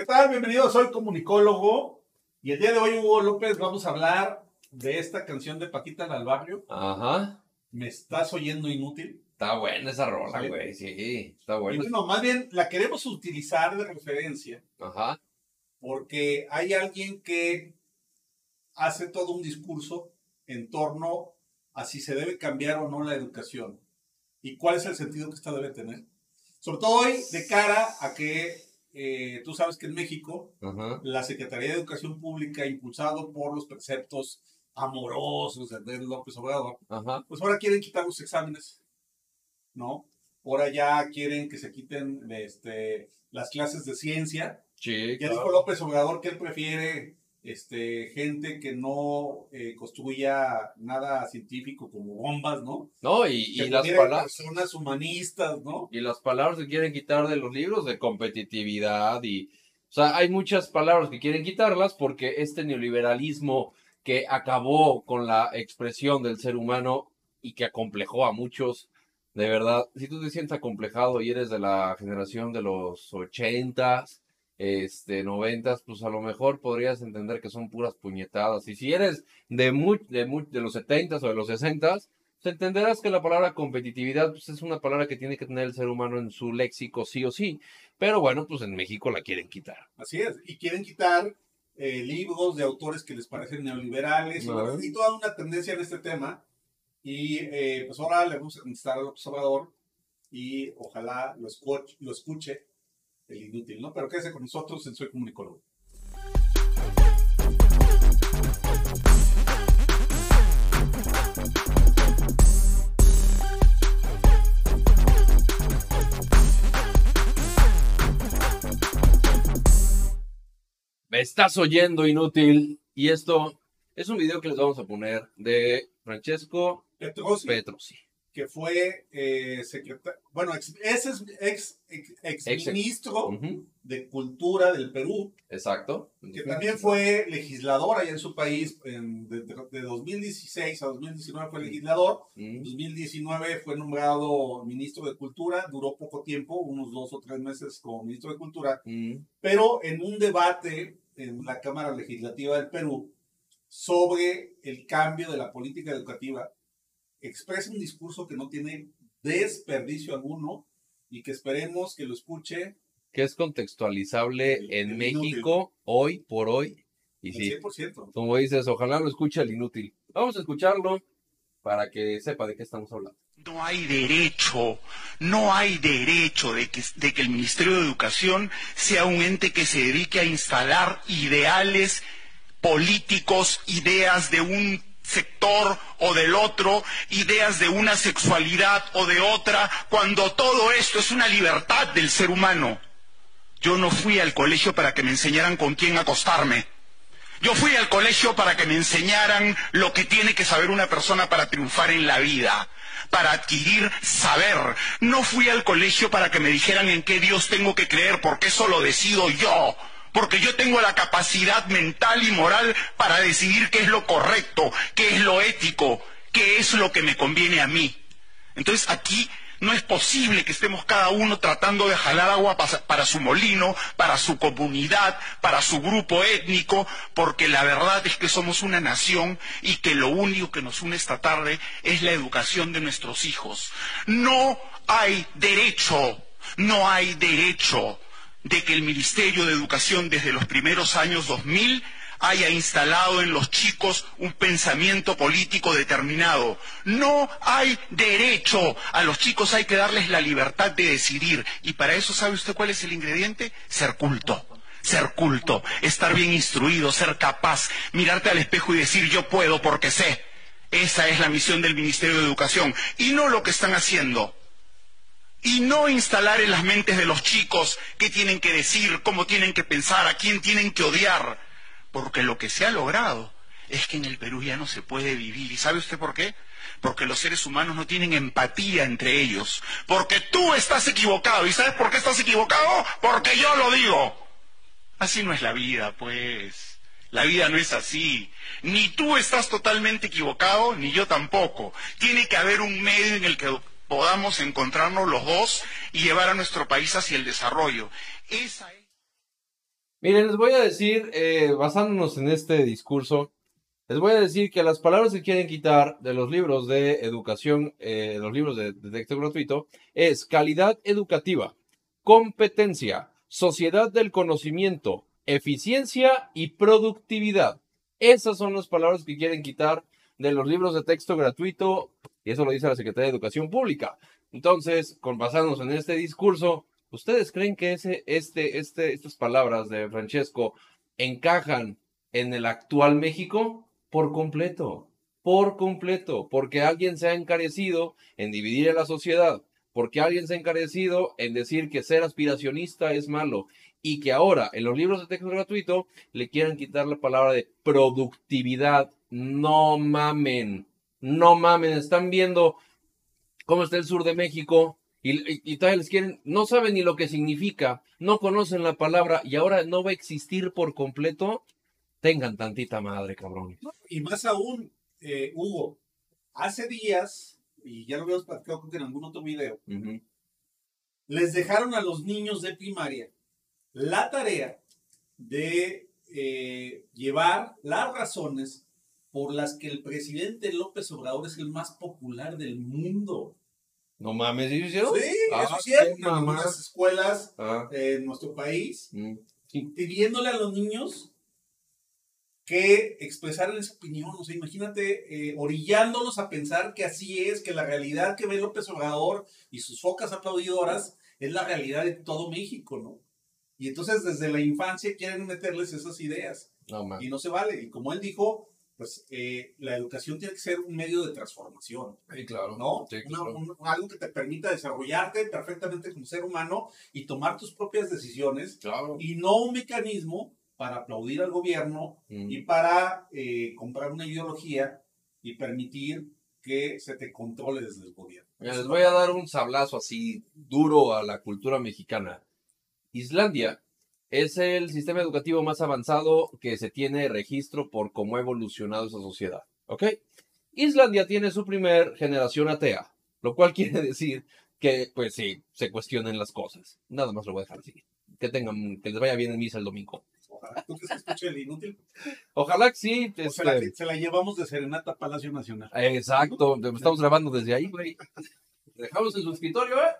¿Qué tal? Bienvenidos, soy comunicólogo y el día de hoy, Hugo López, vamos a hablar de esta canción de Paquita al barrio. Ajá. ¿Me estás oyendo inútil? Está buena esa rola, güey. Sí, está Y buena. bueno, más bien la queremos utilizar de referencia Ajá. porque hay alguien que hace todo un discurso en torno a si se debe cambiar o no la educación y cuál es el sentido que esta debe tener. Sobre todo hoy, de cara a que eh, tú sabes que en México la Secretaría de Educación Pública, impulsado por los preceptos amorosos de López Obrador, pues ahora quieren quitar los exámenes, ¿no? Ahora ya quieren que se quiten este, las clases de ciencia. Sí, Ya claro. dijo López Obrador que él prefiere este, gente que no eh, construya nada científico como bombas, ¿no? No, y, Que y las palabras. personas humanistas, ¿no? Y las palabras que quieren quitar de los libros de competitividad y... O sea, hay muchas palabras que quieren quitarlas porque este neoliberalismo que acabó con la expresión del ser humano y que acomplejó a muchos, de verdad, si tú te sientes acomplejado y eres de la generación de los ochentas, este, noventas, pues a lo mejor podrías entender que son puras puñetadas. Y si eres de, mu- de, mu- de los setentas o de los sesentas, pues entenderás que la palabra competitividad pues, es una palabra que tiene que tener el ser humano en su léxico sí o sí. Pero bueno, pues en México la quieren quitar. Así es. Y quieren quitar eh, libros de autores que les parecen neoliberales bueno, y toda una tendencia en este tema. Y eh, pues ahora le vamos a contestar al observador y ojalá lo escuche, lo escuche el inútil, ¿no? Pero quédese con nosotros en Soy Comunicólogo. Me estás oyendo, inútil. Y esto es un video que les vamos a poner de Francesco Petrosi, Petrosi. Que fue eh, secretario, bueno, ex, ese es ex, ex, ex ministro Ujú, de Cultura del Perú, Exacto. que también fue legislador allá en su país, en- de, de- de 2016 a 2019 fue legislador, En Mm, 2019 fue nombrado ministro de Cultura, duró poco tiempo, unos dos o tres meses como ministro de Cultura, mm, pero en un debate en la Cámara Legislativa del Perú sobre el cambio de la política educativa, expresa un discurso que no tiene desperdicio alguno y que esperemos que lo escuche Que es contextualizable El- en el México hoy por hoy. Y sí, 100%. como dices, ojalá lo escuche el inútil. Vamos a escucharlo para que sepa de qué estamos hablando. No hay derecho, no hay derecho de que, de que el Ministerio de Educación sea un ente que se dedique a instalar ideales políticos, ideas de un sector o del otro, ideas de una sexualidad o de otra, cuando todo esto es una libertad del ser humano. Yo no fui al colegio para que me enseñaran con quién acostarme. Yo fui al colegio para que me enseñaran lo que tiene que saber una persona para triunfar en la vida, para adquirir saber. No fui al colegio para que me dijeran en qué Dios tengo que creer, porque eso lo decido yo. Porque yo tengo la capacidad mental y moral para decidir qué es lo correcto, qué es lo ético, qué es lo que me conviene a mí. Entonces aquí no es posible que estemos cada uno tratando de jalar agua para su molino, para su comunidad, para su grupo étnico, porque la verdad es que somos una nación y que lo único que nos une esta tarde es la educación de nuestros hijos. No hay derecho, no hay derecho de que el Ministerio de Educación desde los primeros años 2000 haya instalado en los chicos un pensamiento político determinado. No hay derecho. A los chicos hay que darles la libertad de decidir. Y para eso, ¿sabe usted cuál es el ingrediente? Ser culto. Ser culto, estar bien instruido, ser capaz, mirarte al espejo y decir yo puedo porque sé. Esa es la misión del Ministerio de Educación y no lo que están haciendo y no instalar en las mentes de los chicos qué tienen que decir, cómo tienen que pensar, a quién tienen que odiar. Porque lo que se ha logrado es que en el Perú ya no se puede vivir. ¿Y sabe usted por qué? Porque los seres humanos no tienen empatía entre ellos. Porque tú estás equivocado. ¿Y sabes por qué estás equivocado? Porque yo lo digo. Así no es la vida, pues. La vida no es así. Ni tú estás totalmente equivocado, ni yo tampoco. Tiene que haber un medio en el que podamos encontrarnos los dos y llevar a nuestro país hacia el desarrollo. Esa es... Miren, les voy a decir, eh, basándonos en este discurso, les voy a decir que las palabras que quieren quitar de los libros de educación, eh, los libros de, de texto gratuito, es calidad educativa, competencia, sociedad del conocimiento, eficiencia y productividad. Esas son las palabras que quieren quitar de los libros de texto gratuito, y eso lo dice la Secretaría de Educación Pública. Entonces, con basándonos en este discurso, ¿ustedes creen que ese, este, este, estas palabras de Francesco encajan en el actual México? Por completo, por completo, porque alguien se ha encarecido en dividir a la sociedad, porque alguien se ha encarecido en decir que ser aspiracionista es malo y que ahora en los libros de texto gratuito le quieran quitar la palabra de productividad. No mamen, no mamen, están viendo cómo está el sur de México y, y, y todavía les quieren, no saben ni lo que significa, no conocen la palabra y ahora no va a existir por completo. Tengan tantita madre, cabrón. Y más aún, eh, Hugo, hace días, y ya lo habíamos platicado creo que en algún otro video, les dejaron a los niños de primaria la tarea de eh, llevar las razones por las que el presidente López Obrador es el más popular del mundo. No mames, ¿sí hicieron? Sí, Ah, eso es cierto. qué En algunas escuelas Ah, eh, en nuestro país, mm, sí. pidiéndole a los niños que expresaran esa opinión. O sea, imagínate eh, orillándolos a pensar que así es, que la realidad que ve López Obrador y sus focas aplaudidoras es la realidad de todo México, ¿no? Y entonces desde la infancia quieren meterles esas ideas No mames. y no se vale. Y como él dijo, pues eh, la educación tiene que ser un medio de transformación. Sí, claro. ¿no? Sí, Una- claro. un- algo que te permita desarrollarte perfectamente como ser humano y tomar tus propias decisiones Claro. y no un mecanismo para aplaudir al gobierno Mm. y para eh, comprar una ideología y permitir que se te controle desde el gobierno. Mira, les voy a dar un sablazo así duro a la cultura mexicana. Islandia es el sistema educativo más avanzado que se tiene registro por cómo ha evolucionado esa sociedad. ¿Ok? Islandia tiene su primer generación atea, lo cual quiere decir que, pues sí, se cuestionen las cosas. Nada más lo voy a dejar así. Que tengan, que les vaya bien en misa el domingo. Ojalá ¿Tú crees que escuche el inútil? Ojalá que sí. O se, la, este, se la llevamos de serenata a Palacio Nacional. Exacto, estamos grabando desde ahí, güey. Dejamos en su escritorio, ¿eh?